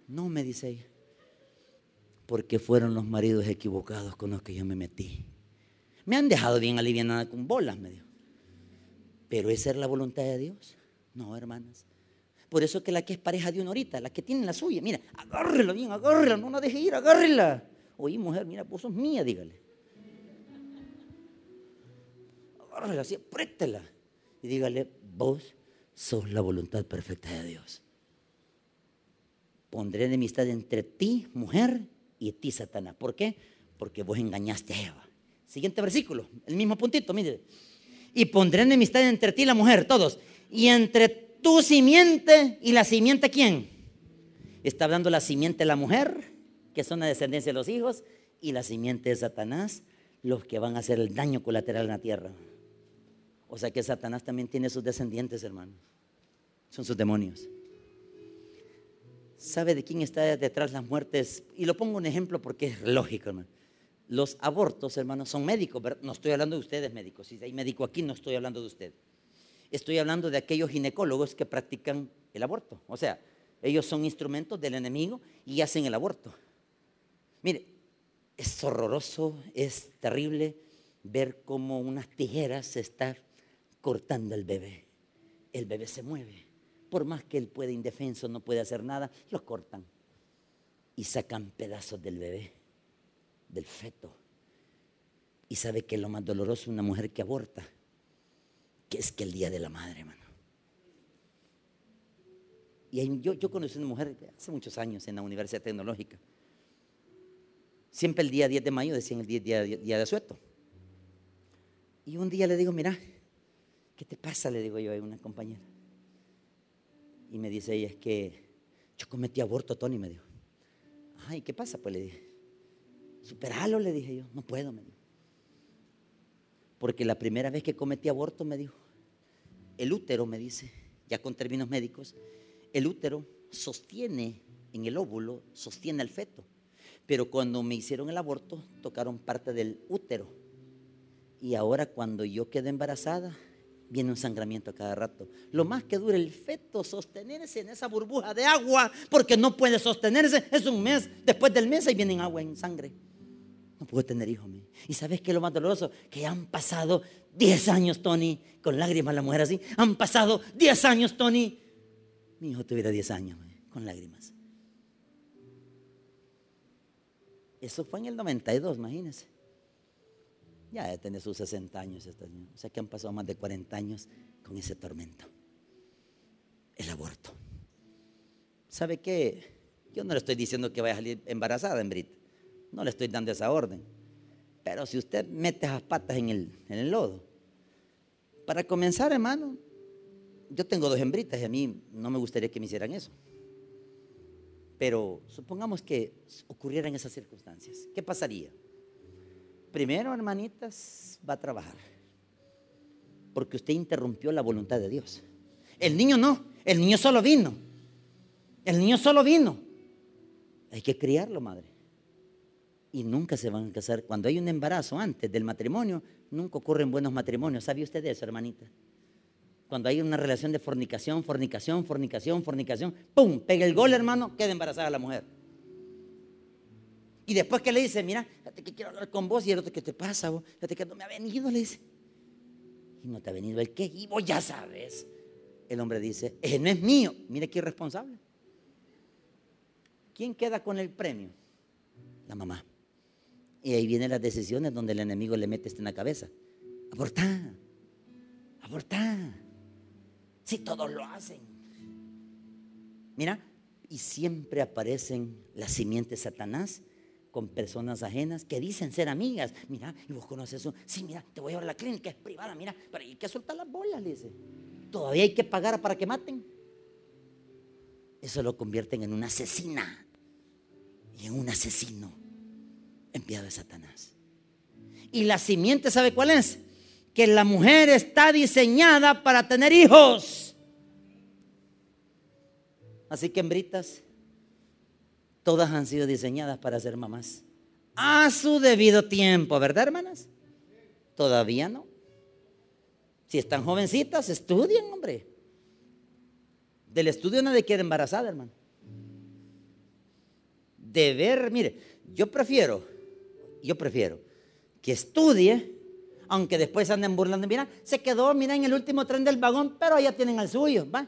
Speaker 1: No, me dice ella. Porque fueron los maridos equivocados con los que yo me metí. Me han dejado bien aliviada con bolas, me dijo. Pero esa es la voluntad de Dios. No, hermanas. Por eso que la que es pareja de una ahorita, la que tiene la suya, mira, agárrela bien, agárrela, no la deje ir, agárrela. Oye, mujer, mira, vos sos mía, dígale. Agárrela así, apriétela. Y dígale, vos sos la voluntad perfecta de Dios. Pondré enemistad entre ti, mujer, y ti, Satanás. ¿Por qué? Porque vos engañaste a Eva. Siguiente versículo, el mismo puntito, mire. Y pondré enemistad entre ti y la mujer, todos y entre tu simiente y la simiente quién? Está hablando la simiente de la mujer, que son la descendencia de los hijos, y la simiente de Satanás, los que van a hacer el daño colateral en la tierra. O sea que Satanás también tiene sus descendientes, hermanos. Son sus demonios. ¿Sabe de quién está detrás las muertes? Y lo pongo un ejemplo porque es lógico, hermano. Los abortos, hermanos, son médicos. No estoy hablando de ustedes médicos. Si hay médico aquí, no estoy hablando de usted. Estoy hablando de aquellos ginecólogos que practican el aborto. O sea, ellos son instrumentos del enemigo y hacen el aborto. Mire, es horroroso, es terrible ver cómo unas tijeras se están cortando el bebé. El bebé se mueve. Por más que él puede indefenso, no puede hacer nada, lo cortan y sacan pedazos del bebé, del feto. Y sabe que lo más doloroso una mujer que aborta que es que el Día de la Madre, hermano. Y yo, yo conocí una mujer hace muchos años en la Universidad Tecnológica. Siempre el día 10 de mayo decían el día, día, de asueto. Y un día le digo, mira, ¿qué te pasa? Le digo yo a una compañera. Y me dice ella, es que yo cometí aborto, Tony, me dijo. Ay, ¿qué pasa? Pues le dije, superalo, le dije yo, no puedo, me dijo. Porque la primera vez que cometí aborto, me dijo, el útero, me dice, ya con términos médicos, el útero sostiene en el óvulo, sostiene al feto. Pero cuando me hicieron el aborto, tocaron parte del útero. Y ahora cuando yo quedé embarazada, viene un sangramiento a cada rato. Lo más que dura el feto sostenerse en esa burbuja de agua, porque no puede sostenerse, es un mes. Después del mes ahí viene agua en sangre. No puedo tener hijos. ¿Y sabes qué es lo más doloroso? Que han pasado 10 años, Tony, con lágrimas la mujer así. Han pasado 10 años, Tony. Mi hijo tuviera 10 años, con lágrimas. Eso fue en el 92, imagínense. Ya de tener sus 60 años. O sea que han pasado más de 40 años con ese tormento. El aborto. ¿Sabe qué? Yo no le estoy diciendo que vaya a salir embarazada, en Brit. No le estoy dando esa orden. Pero si usted mete las patas en el, en el lodo, para comenzar, hermano, yo tengo dos hembritas y a mí no me gustaría que me hicieran eso. Pero supongamos que ocurrieran esas circunstancias. ¿Qué pasaría? Primero, hermanitas, va a trabajar. Porque usted interrumpió la voluntad de Dios. El niño no, el niño solo vino. El niño solo vino. Hay que criarlo, madre y nunca se van a casar. Cuando hay un embarazo antes del matrimonio, nunca ocurren buenos matrimonios. ¿Sabe usted eso, hermanita? Cuando hay una relación de fornicación, fornicación, fornicación, fornicación, ¡pum! Pega el gol, hermano, queda embarazada la mujer. Y después que le dice, mira, fíjate que quiero hablar con vos, y el otro, ¿qué te pasa? Vos? Fíjate que no me ha venido, le dice. Y no te ha venido el qué, y vos ya sabes. El hombre dice, ese no es mío. Mire qué irresponsable. ¿Quién queda con el premio? La mamá. Y ahí vienen las decisiones donde el enemigo le mete en la cabeza. Abortar, abortar. Si todos lo hacen. Mira, y siempre aparecen las simientes Satanás con personas ajenas que dicen ser amigas. Mira, y vos conoces eso. Sí, mira, te voy a llevar a la clínica, es privada, mira, pero hay que soltar las bolas, le dice. Todavía hay que pagar para que maten. Eso lo convierten en una asesina y en un asesino enviado de Satanás. Y la simiente, ¿sabe cuál es? Que la mujer está diseñada para tener hijos. Así que hembritas, todas han sido diseñadas para ser mamás. A su debido tiempo, ¿verdad, hermanas? Todavía no. Si están jovencitas, estudien, hombre. Del estudio nadie queda embarazada, hermano. De ver, mire, yo prefiero yo prefiero que estudie, aunque después anden burlando. Mira, se quedó, mira, en el último tren del vagón, pero allá tienen al suyo, ¿va?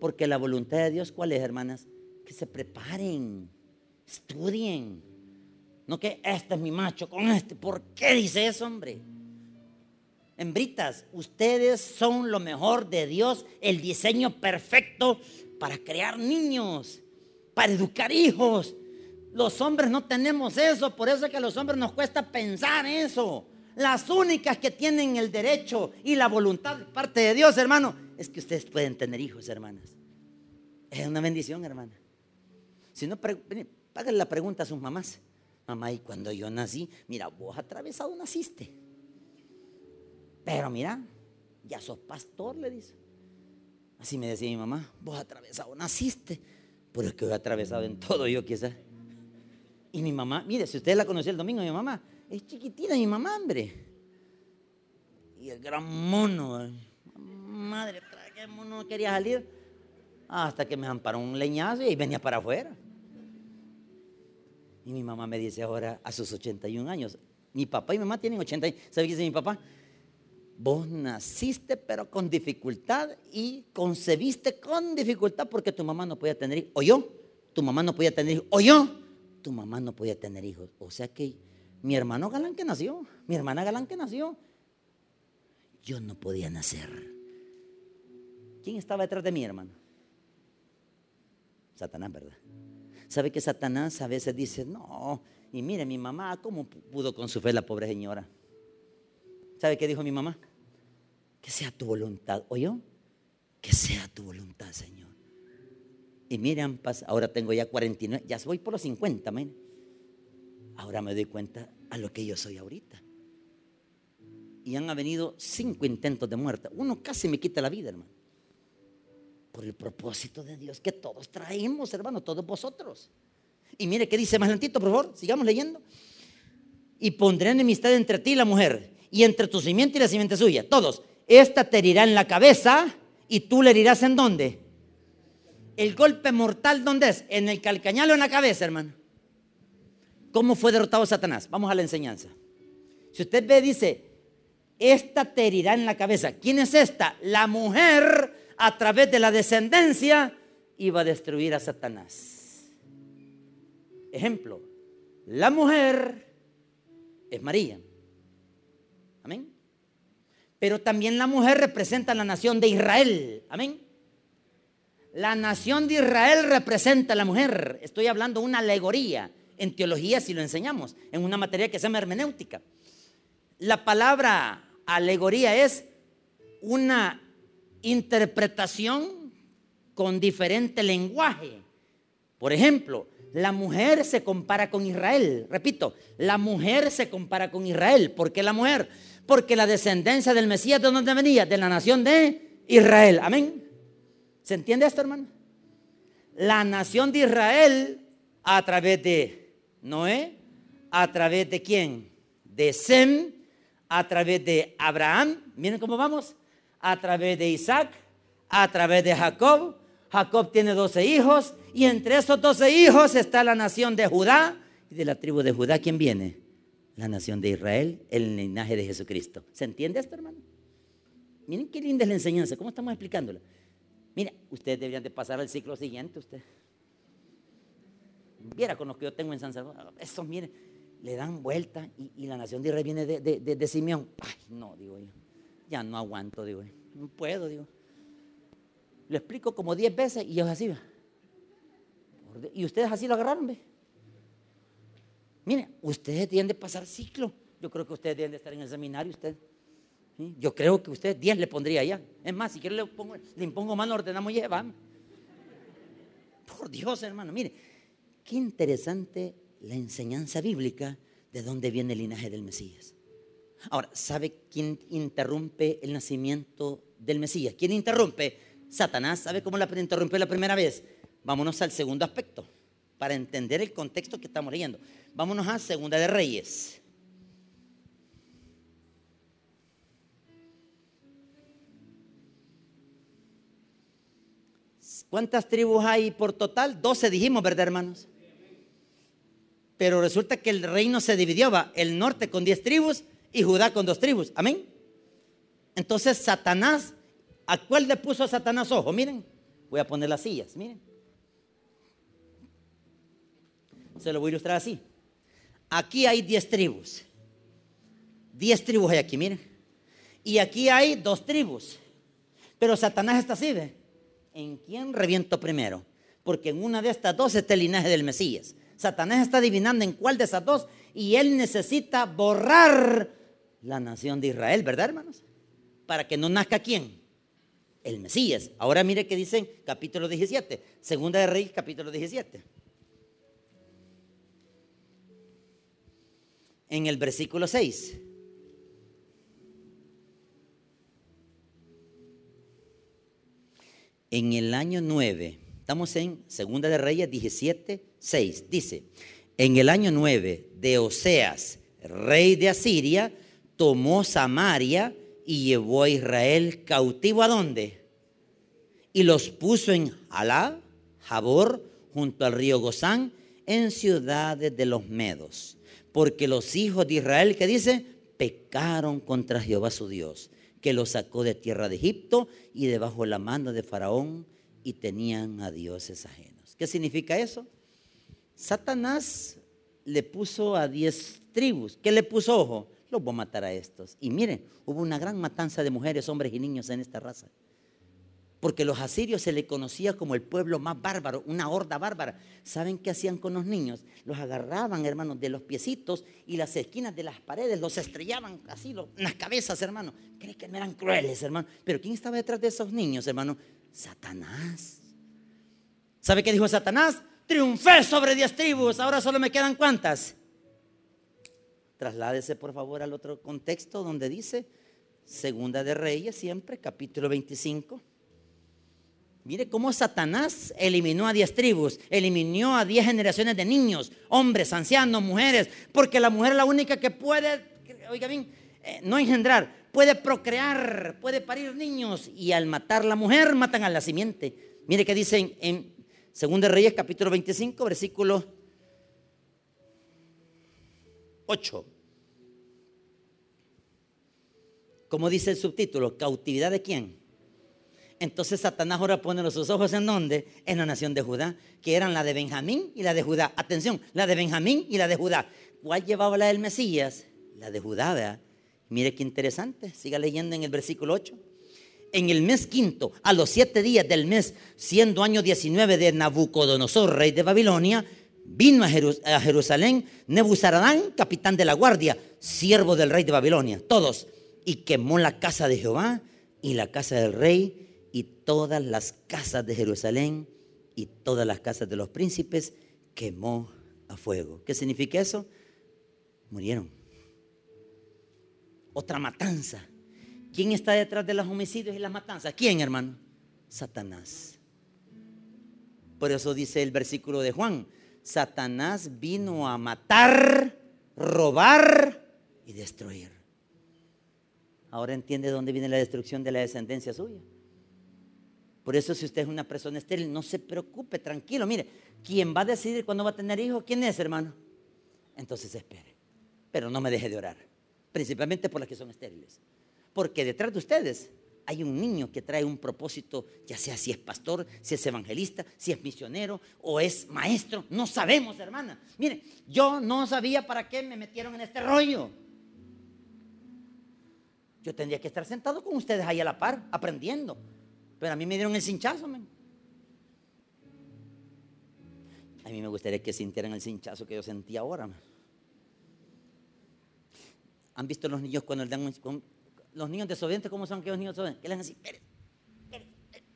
Speaker 1: Porque la voluntad de Dios, ¿cuál es, hermanas? Que se preparen, estudien. No que este es mi macho con este. ¿Por qué dice eso, hombre? Hembritas, ustedes son lo mejor de Dios, el diseño perfecto para crear niños, para educar hijos, los hombres no tenemos eso, por eso es que a los hombres nos cuesta pensar eso. Las únicas que tienen el derecho y la voluntad de parte de Dios, hermano, es que ustedes pueden tener hijos, hermanas. Es una bendición, hermana. Si no, págale la pregunta a sus mamás. Mamá, y cuando yo nací, mira, vos atravesado naciste. Pero mira, ya sos pastor, le dice. Así me decía mi mamá, vos atravesado naciste. Pero es que he atravesado en todo yo quizás. Y mi mamá, mire, si usted la conoció el domingo, mi mamá, es chiquitina mi mamá, hombre. Y el gran mono, madre, qué mono quería salir? Hasta que me amparó un leñazo y venía para afuera. Y mi mamá me dice ahora, a sus 81 años, mi papá y mi mamá tienen 80 años. ¿Sabe qué dice mi papá? Vos naciste pero con dificultad y concebiste con dificultad porque tu mamá no podía tener hijos. O yo, tu mamá no podía tener hijos. O yo, tu mamá no podía tener hijos. O sea que mi hermano Galán que nació, mi hermana Galán que nació, yo no podía nacer. ¿Quién estaba detrás de mi hermano? Satanás, ¿verdad? ¿Sabe que Satanás a veces dice, no, y mire mi mamá, ¿cómo pudo con su fe la pobre señora? ¿Sabe qué dijo mi mamá? Que sea tu voluntad. ¿O yo? que sea tu voluntad, Señor. Y miren, ahora tengo ya 49, ya voy por los 50, amén. Ahora me doy cuenta a lo que yo soy ahorita. Y han venido cinco intentos de muerte. Uno casi me quita la vida, hermano. Por el propósito de Dios que todos traemos, hermano, todos vosotros. Y mire qué dice más lentito, por favor, sigamos leyendo. Y pondré enemistad entre ti y la mujer, y entre tu simiente y la simiente suya, todos. Esta te herirá en la cabeza y tú le herirás en dónde. El golpe mortal, ¿dónde es? En el calcañal o en la cabeza, hermano. ¿Cómo fue derrotado Satanás? Vamos a la enseñanza. Si usted ve, dice, esta te herirá en la cabeza. ¿Quién es esta? La mujer a través de la descendencia iba a destruir a Satanás. Ejemplo, la mujer es María. Amén. Pero también la mujer representa la nación de Israel. Amén. La nación de Israel representa a la mujer. Estoy hablando una alegoría. En teología si lo enseñamos, en una materia que se llama hermenéutica. La palabra alegoría es una interpretación con diferente lenguaje. Por ejemplo, la mujer se compara con Israel. Repito, la mujer se compara con Israel. ¿Por qué la mujer? Porque la descendencia del Mesías de dónde venía? De la nación de Israel. Amén. ¿Se entiende esto, hermano? La nación de Israel a través de Noé, a través de quién? De Sem, a través de Abraham, miren cómo vamos, a través de Isaac, a través de Jacob. Jacob tiene 12 hijos y entre esos 12 hijos está la nación de Judá. Y de la tribu de Judá, ¿quién viene? La nación de Israel, el linaje de Jesucristo. ¿Se entiende esto, hermano? Miren qué linda es la enseñanza, ¿cómo estamos explicándola? Mira, ustedes deberían de pasar al ciclo siguiente, usted. Viera con los que yo tengo en San Salvador. Eso, miren, le dan vuelta y, la nación de Israel viene de, Simeón. Ay, no, digo yo. Ya no aguanto, digo yo. No puedo, digo. Lo explico como diez veces y es así. Y ustedes así lo agarraron, ¿ve? Mire, ustedes tienen de pasar ciclo. Yo creo que ustedes deben de estar en el seminario, Yo creo que usted 10 le pondría ya. Es más, si quiere le, pongo, le impongo mano, ordenamos y. Por Dios, hermano, mire, qué interesante la enseñanza bíblica de dónde viene el linaje del Mesías. Ahora, ¿sabe quién interrumpe el nacimiento del Mesías? ¿Quién interrumpe? Satanás. ¿Sabe cómo la interrumpió la primera vez? Vámonos al segundo aspecto, para entender el contexto que estamos leyendo. Vámonos a Segunda de Reyes. ¿Cuántas tribus hay por total? Doce dijimos, ¿verdad, hermanos? Pero resulta que el reino se dividió, el norte con diez tribus y Judá con dos tribus. Amén. Entonces Satanás, ¿a cuál le puso a Satanás ojo? Miren, voy a poner las sillas, miren. Se lo voy a ilustrar así. Aquí hay diez tribus. Diez tribus hay aquí, miren. Y aquí hay dos tribus. Pero Satanás está así, ¿ve? ¿En quién reviento primero? Porque en una de estas dos está el linaje del Mesías. Satanás está adivinando en cuál de esas dos y él necesita borrar la nación de Israel, ¿verdad, hermanos? Para que no nazca quién? El Mesías. Ahora mire que dicen capítulo 17, segunda de Reyes, capítulo 17. En el versículo 6. En el año 9 Estamos en Segunda de Reyes 17, 6. Dice, en el año 9 de Oseas, rey de Asiria, tomó Samaria y llevó a Israel cautivo a dónde? Y los puso en Alá, Jabor, junto al río Gozán, en ciudades de los Medos. Porque los hijos de Israel, que dice, pecaron contra Jehová su Dios, que los sacó de tierra de Egipto y debajo la mano de Faraón y tenían a dioses ajenos. ¿Qué significa eso? Satanás le puso a diez tribus. ¿Qué le puso ojo? Los voy a matar a estos. Y miren, hubo una gran matanza de mujeres, hombres y niños en esta raza. Porque los asirios se le conocía como el pueblo más bárbaro, una horda bárbara. ¿Saben qué hacían con los niños? Los agarraban, hermanos, de los piecitos y las esquinas de las paredes, los estrellaban así, las cabezas, hermano. Creen que eran crueles, hermano. Pero ¿quién estaba detrás de esos niños, hermano? Satanás. ¿Sabe qué dijo Satanás? Triunfé sobre diez tribus, ahora solo me quedan cuántas. Trasládese por favor al otro contexto donde dice, Segunda de Reyes, siempre, capítulo 25. Mire cómo Satanás eliminó a diez tribus, eliminó a diez generaciones de niños, hombres, ancianos, mujeres, porque la mujer es la única que puede, oiga bien, eh, no engendrar, puede procrear, puede parir niños, y al matar la mujer matan a la simiente. Mire que dice en, Segunda de Reyes, capítulo 25, versículo 8. Como dice el subtítulo, cautividad de quién? Entonces Satanás ahora pone sus ojos en dónde? En la nación de Judá, que eran la de Benjamín y la de Judá. Atención, la de Benjamín y la de Judá. ¿Cuál llevaba la del Mesías? La de Judá, ¿verdad? Mire qué interesante. Siga leyendo en el versículo 8. En el mes quinto, a los siete días del mes, siendo año 19 de Nabucodonosor, rey de Babilonia, vino a, Jerusalén Nebuzaradán, capitán de la guardia, siervo del rey de Babilonia, todos, y quemó la casa de Jehová y la casa del rey y todas las casas de Jerusalén y todas las casas de los príncipes quemó a fuego. ¿Qué significa eso? Murieron. Otra matanza. ¿Quién está detrás de los homicidios y las matanzas? ¿Quién, hermano? Satanás. Por eso dice el versículo de Juan, Satanás vino a matar, robar y destruir. Ahora entiende dónde viene la destrucción de la descendencia suya. Por eso si usted es una persona estéril, no se preocupe, tranquilo. Mire, quien va a decidir cuándo va a tener hijos, ¿quién es, hermano? Entonces espere. Pero no me deje de orar. Principalmente por las que son estériles. Porque detrás de ustedes hay un niño que trae un propósito, ya sea si es pastor, si es evangelista, si es misionero o es maestro. No sabemos, hermana. Mire, yo no sabía para qué me metieron en este rollo. Yo tendría que estar sentado con ustedes ahí a la par, aprendiendo. Pero a mí me dieron el cinchazo, A mí me gustaría que sintieran el cinchazo que yo sentí ahora. ¿Han visto los niños cuando le dan los niños desobedientes cómo son aquellos niños desobedientes? Que le dan así,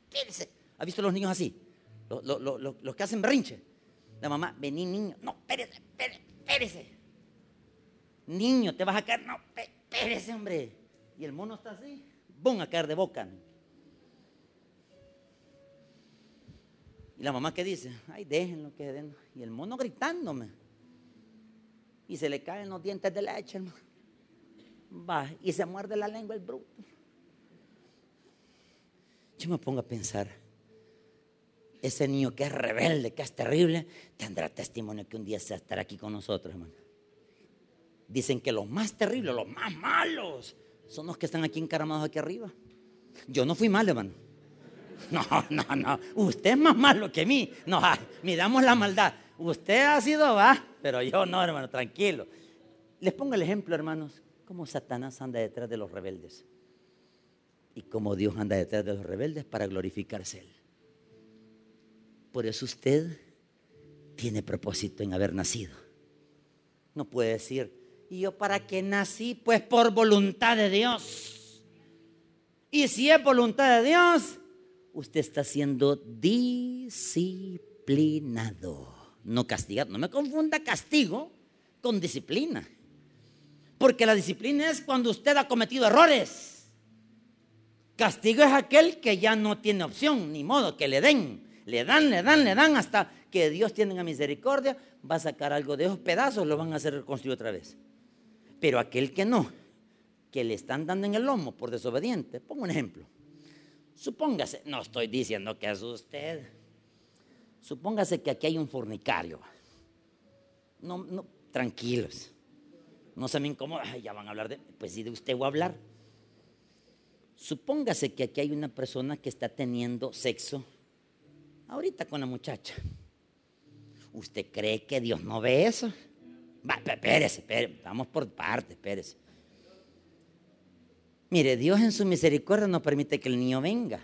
Speaker 1: espérese, ¿Ha visto los niños así? Los, que hacen berrinche. La mamá, vení niño, no, espérese, espérese. Niño, te vas a caer, no, espérese, hombre. Y el mono está así, ¡bum! a caer de boca. Y la mamá que dice, ay, déjenlo que den. Y el mono gritándome. Y se le caen los dientes de leche, hermano. Va, y se muerde la lengua el bruto. Yo me pongo a pensar, ese niño que es rebelde, que es terrible, tendrá testimonio que un día se estará aquí con nosotros, hermano. Dicen que los más terribles, los más malos, son los que están aquí encaramados aquí arriba. Yo no fui mal, hermano. No, no, no. Usted es más malo que mí. No, miramos la maldad. Usted ha sido va, pero yo no, hermano, tranquilo. Les pongo el ejemplo, hermanos, cómo Satanás anda detrás de los rebeldes y cómo Dios anda detrás de los rebeldes para glorificarse Él. Por eso usted tiene propósito en haber nacido. No puede decir, ¿y yo para qué nací? Pues por voluntad de Dios. Y si es voluntad de Dios, usted está siendo disciplinado, no castigado. No me confunda castigo con disciplina. Porque la disciplina es cuando usted ha cometido errores. Castigo es aquel que ya no tiene opción, ni modo, que le den. Le dan, le dan, le dan hasta que Dios tiene una misericordia, va a sacar algo de esos pedazos, lo van a hacer reconstruir otra vez. Pero aquel que no, que le están dando en el lomo por desobediente, pongo un ejemplo. Supóngase, no estoy diciendo que es usted. Supóngase que aquí hay un fornicario. No, no, tranquilos. No se me incomoda. ya van a hablar de. Pues si de usted voy a hablar. Supóngase que aquí hay una persona que está teniendo sexo ahorita con la muchacha. ¿Usted cree que Dios no ve eso? Va, espérese, espérese, vamos por partes, espérese. Mire, Dios en su misericordia no permite que el niño venga.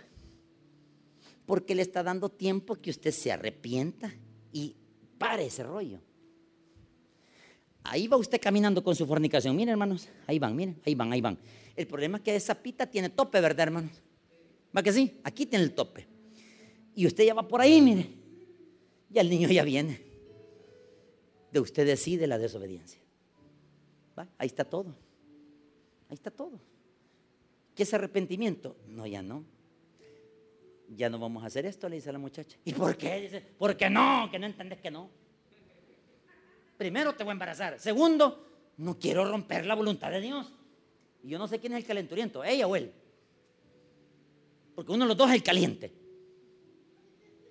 Speaker 1: porque le está dando tiempo que usted se arrepienta y pare ese rollo. Ahí va usted caminando con su fornicación. Miren, hermanos, ahí van, miren, ahí van, ahí van. El problema es que esa pita tiene tope, ¿verdad, hermanos? ¿Va que sí? Aquí tiene el tope. Y usted ya va por ahí, mire. Ya el niño ya viene. De usted decide la desobediencia. ¿Va? Ahí está todo. Ahí está todo. ¿Qué es arrepentimiento? No, ya no. Ya no vamos a hacer esto, le dice la muchacha. ¿Y por qué? Dice, porque no, que no entendés que no. Primero te voy a embarazar. Segundo, no quiero romper la voluntad de Dios. Y yo no sé quién es el calenturiento, ella o él. Porque uno de los dos es el caliente.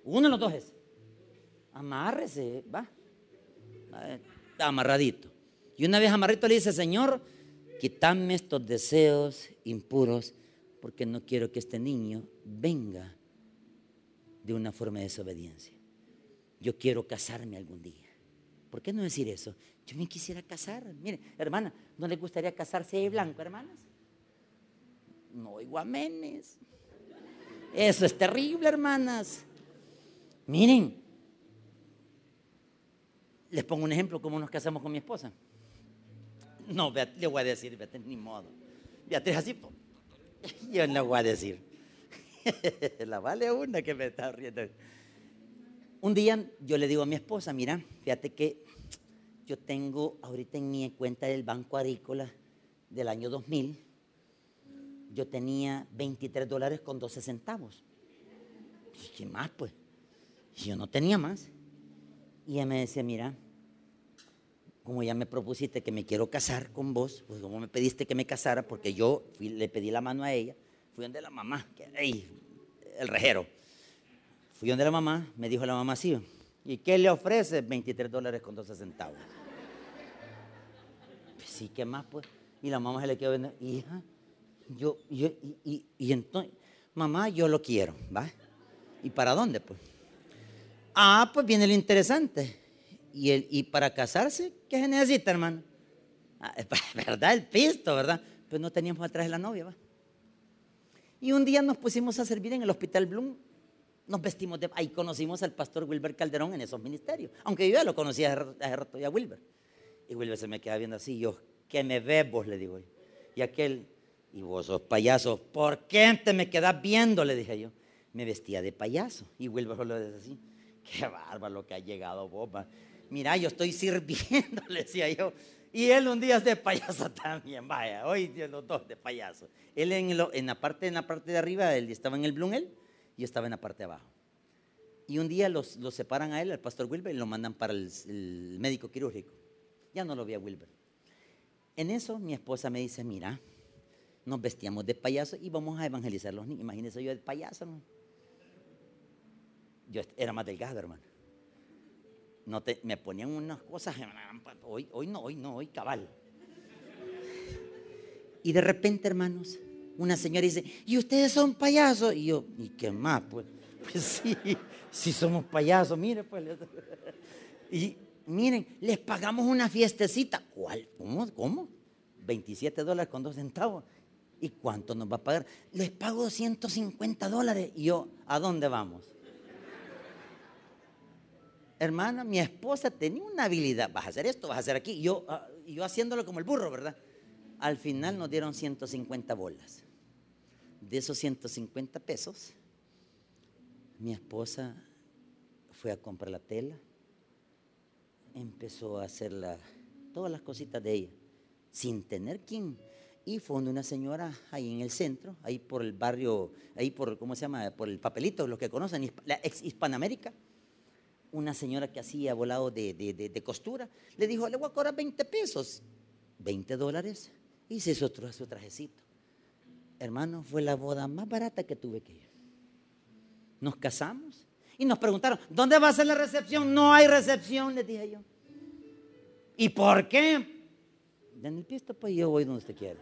Speaker 1: Uno de los dos es. Amárrese, va. Está amarradito. Y una vez amarrito le dice, Señor, quítame estos deseos impuros porque no quiero que este niño venga de una forma de desobediencia. Yo quiero casarme algún día. ¿Por qué no decir eso? Yo me quisiera casar. Mire, hermana, ¿no le gustaría casarse de blanco, hermanas? No, iguamenes. Eso es terrible, hermanas. Miren, les pongo un ejemplo, cómo nos casamos con mi esposa. No, le voy a decir, Beatriz, ni modo. Beatriz así, yo no voy a decir. La vale una que me está riendo. Un día yo le digo a mi esposa, mira, fíjate que yo tengo ahorita en mi cuenta del Banco Agrícola del año 2000, yo tenía 23 dólares con 12 centavos. ¿Y qué más pues? Yo no tenía más. Y ella me decía, mira, como ya me propusiste que me quiero casar con vos, pues como me pediste que me casara, porque yo le pedí la mano a ella, fui donde la mamá, el rejero. Fui donde la mamá, me dijo la mamá sí, ¿y qué le ofrece? 23 dólares con 12 centavos. Pues sí, ¿qué más pues? Y la mamá se le quedó viendo, hija, yo, yo y, y entonces, mamá, yo lo quiero, ¿va? ¿Y para dónde pues? Ah, pues viene lo interesante. ¿Y, el, y para casarse, qué se necesita, hermano? Ah, ¿Verdad? El pisto, ¿verdad? Pues no teníamos atrás de la novia, ¿va? Y un día nos pusimos a servir en el Hospital Bloom. Nos vestimos de... Ahí conocimos al pastor Wilber Calderón en esos ministerios. Aunque yo ya lo conocía hace rato ya Wilber. Y Wilber se me queda viendo así. Yo, ¿qué me ves vos? Le digo. Y aquel, y vos sos payaso. ¿Por qué te me quedas viendo? Le dije yo. Me vestía de payaso. Y Wilber lo decía así. Qué bárbaro que ha llegado Boba. Mira, yo estoy sirviendo, le decía yo. Y él un día es de payaso también, vaya, hoy los dos de payaso. Él en, la, parte, en la parte de arriba, él estaba en el Blumel y estaba en la parte de abajo. Y un día los, los separan a él, al pastor Wilber, y lo mandan para el, el médico quirúrgico. Ya no lo vi a Wilber. En eso mi esposa me dice, mira, nos vestíamos de payaso y vamos a evangelizar a los niños. Imagínense yo de payaso, ¿no? Yo era más delgado, hermano. No te, me ponían unas cosas, hoy, hoy no, hoy no, hoy cabal. Y de repente, hermanos, una señora dice, ¿y ustedes son payasos? Y yo, ¿y qué más? Pues, pues sí, sí somos payasos, mire, pues. Y miren, les pagamos una fiestecita. ¿Cuál? ¿Cómo? ¿Cómo? 27 dólares con dos centavos. ¿Y cuánto nos va a pagar? Les pago 150 dólares. Y yo, ¿a dónde vamos? Hermana, mi esposa tenía una habilidad, vas a hacer esto, vas a hacer aquí, yo, ah, yo haciéndolo como el burro, ¿verdad? Al final nos dieron 150 bolas. De esos 150 pesos, mi esposa fue a comprar la tela, empezó a hacer todas las cositas de ella, sin tener quien. Y fue una señora ahí en el centro, ahí por el barrio, ahí por, ¿cómo se llama? Por el papelito, los que conocen, la ex Hispanoamérica una señora que hacía volado de, costura, le dijo, le voy a cobrar 20 pesos, 20 dólares, y se hizo su trajecito. Hermano, fue la boda más barata que tuve que ir. Nos casamos y nos preguntaron, ¿dónde va a ser la recepción? No hay recepción, les dije yo. ¿Y por qué? En el pisto, pues yo voy donde usted quiera.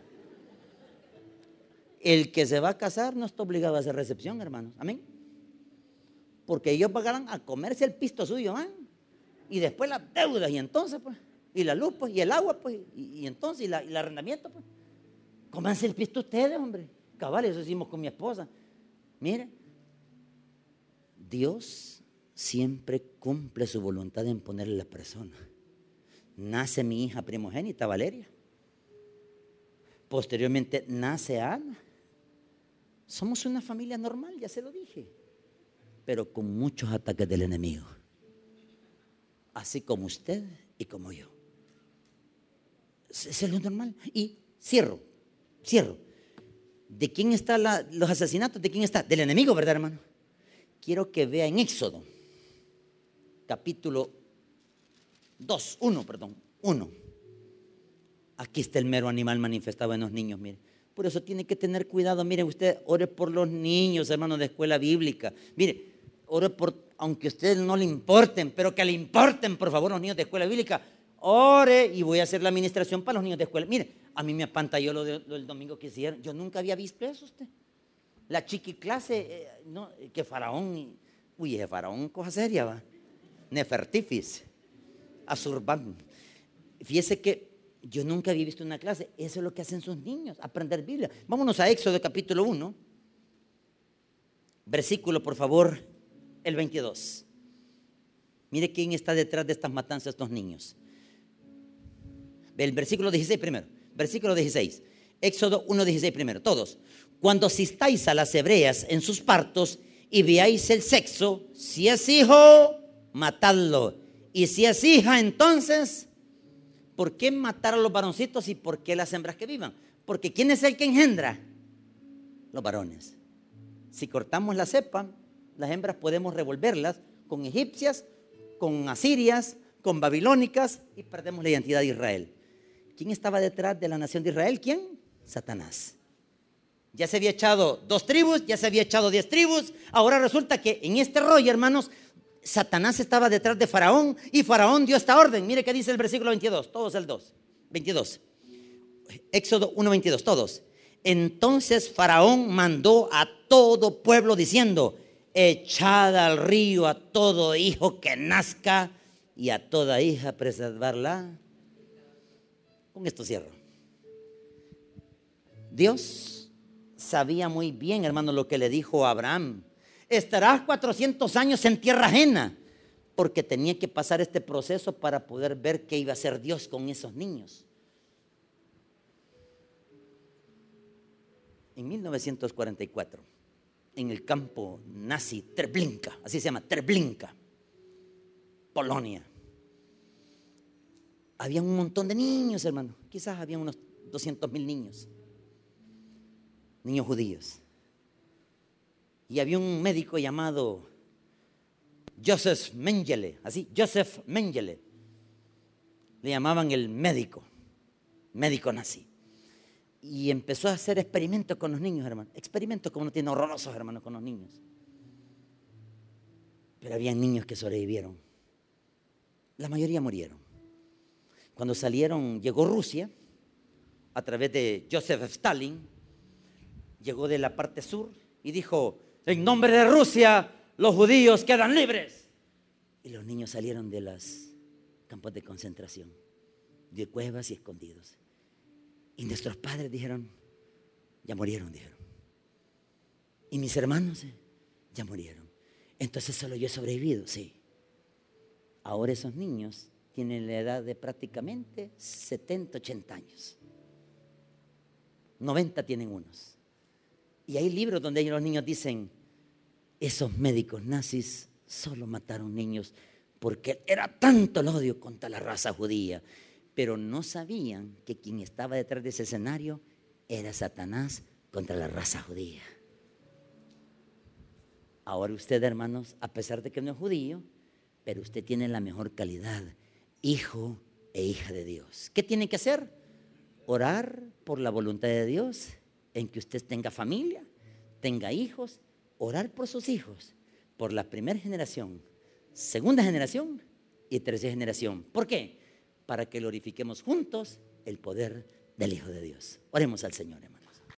Speaker 1: El que se va a casar no está obligado a hacer recepción, hermanos. Amén porque ellos pagarán a comerse el pisto suyo, ¿eh? Y después las deudas, y entonces, pues, y la luz, pues, y el agua, pues, y, entonces, y, la, el arrendamiento, pues. Cómanse el pisto ustedes, hombre. Cabal, eso hicimos con mi esposa. Mire, Dios siempre cumple su voluntad en ponerle la persona. Nace mi hija primogénita, Valeria. Posteriormente nace Ana. Somos una familia normal, ya se lo dije, pero con muchos ataques del enemigo. Así como usted y como yo. Es lo normal. Y cierro, cierro. ¿De quién están los asesinatos? ¿De quién está? Del enemigo, ¿verdad, hermano? Quiero que vea en Éxodo, capítulo 2, 1, perdón, 1. Aquí está el mero animal manifestado en los niños, mire. Por eso tiene que tener cuidado. Mire, usted ore por los niños, hermanos de escuela bíblica. Mire, ore por, aunque a ustedes no le importen, pero que le importen, por favor, los niños de escuela bíblica. Ore y voy a hacer la administración para los niños de escuela. Mire, a mí me apantalló lo, del domingo que hicieron. Yo nunca había visto eso usted. La chiqui clase, eh, no, que faraón, uy, ese faraón, cosa seria, va. Nefertifis, Azurban. Fíjese que yo nunca había visto una clase. Eso es lo que hacen sus niños, aprender Biblia. Vámonos a Éxodo capítulo 1. Versículo, por favor, el 22. Mire quién está detrás de estas matanzas estos niños. El versículo 16 primero. Versículo 16. Éxodo 1, 16 primero. Todos. Cuando asistáis a las hebreas en sus partos y veáis el sexo, si es hijo, matadlo. Y si es hija, entonces ¿por qué matar a los varoncitos y por qué las hembras que vivan? Porque ¿quién es el que engendra? Los varones. Si cortamos la cepa, las hembras podemos revolverlas con egipcias, con asirias, con babilónicas y perdemos la identidad de Israel. ¿Quién estaba detrás de la nación de Israel? ¿Quién? Satanás. Ya se había echado dos tribus, ya se había echado diez tribus. Ahora resulta que en este rollo, hermanos, Satanás estaba detrás de Faraón y Faraón dio esta orden. Mire qué dice el versículo 22, todos el 2, 22. Éxodo 1, 22, todos. Entonces Faraón mandó a todo pueblo diciendo, echad al río a todo hijo que nazca y a toda hija preservarla. Con esto cierro. Dios sabía muy bien, hermano, lo que le dijo a Abraham estarás 400 años en tierra ajena, porque tenía que pasar este proceso para poder ver qué iba a hacer Dios con esos niños. En 1944, en el campo nazi Treblinka, así se llama, Treblinka, Polonia, había un montón de niños, hermano. Quizás había unos 200 mil niños, niños judíos. Y había un médico llamado Joseph Mengele, así, Joseph Mengele. Le llamaban el médico, médico nazi. Y empezó a hacer experimentos con los niños, hermano. Experimentos como no tiene horrorosos, hermanos, con los niños. Pero había niños que sobrevivieron. La mayoría murieron. Cuando salieron, llegó Rusia, a través de Joseph Stalin, llegó de la parte sur y dijo, en nombre de Rusia, los judíos quedan libres. Y los niños salieron de los campos de concentración, de cuevas y escondidos. Y nuestros padres dijeron, ya murieron, dijeron. Y mis hermanos eh, ya murieron. Entonces solo yo he sobrevivido, sí. Ahora esos niños tienen la edad de prácticamente 70, 80 años. 90 tienen unos. Y hay libros donde los niños dicen, esos médicos nazis solo mataron niños porque era tanto el odio contra la raza judía, pero no sabían que quien estaba detrás de ese escenario era Satanás contra la raza judía. Ahora usted, hermanos, a pesar de que no es judío, pero usted tiene la mejor calidad, hijo e hija de Dios. ¿Qué tiene que hacer? Orar por la voluntad de Dios en que usted tenga familia, tenga hijos orar por sus hijos, por la primera generación, segunda generación y tercera generación. ¿Por qué? Para que glorifiquemos juntos el poder del Hijo de Dios. Oremos al Señor, hermano.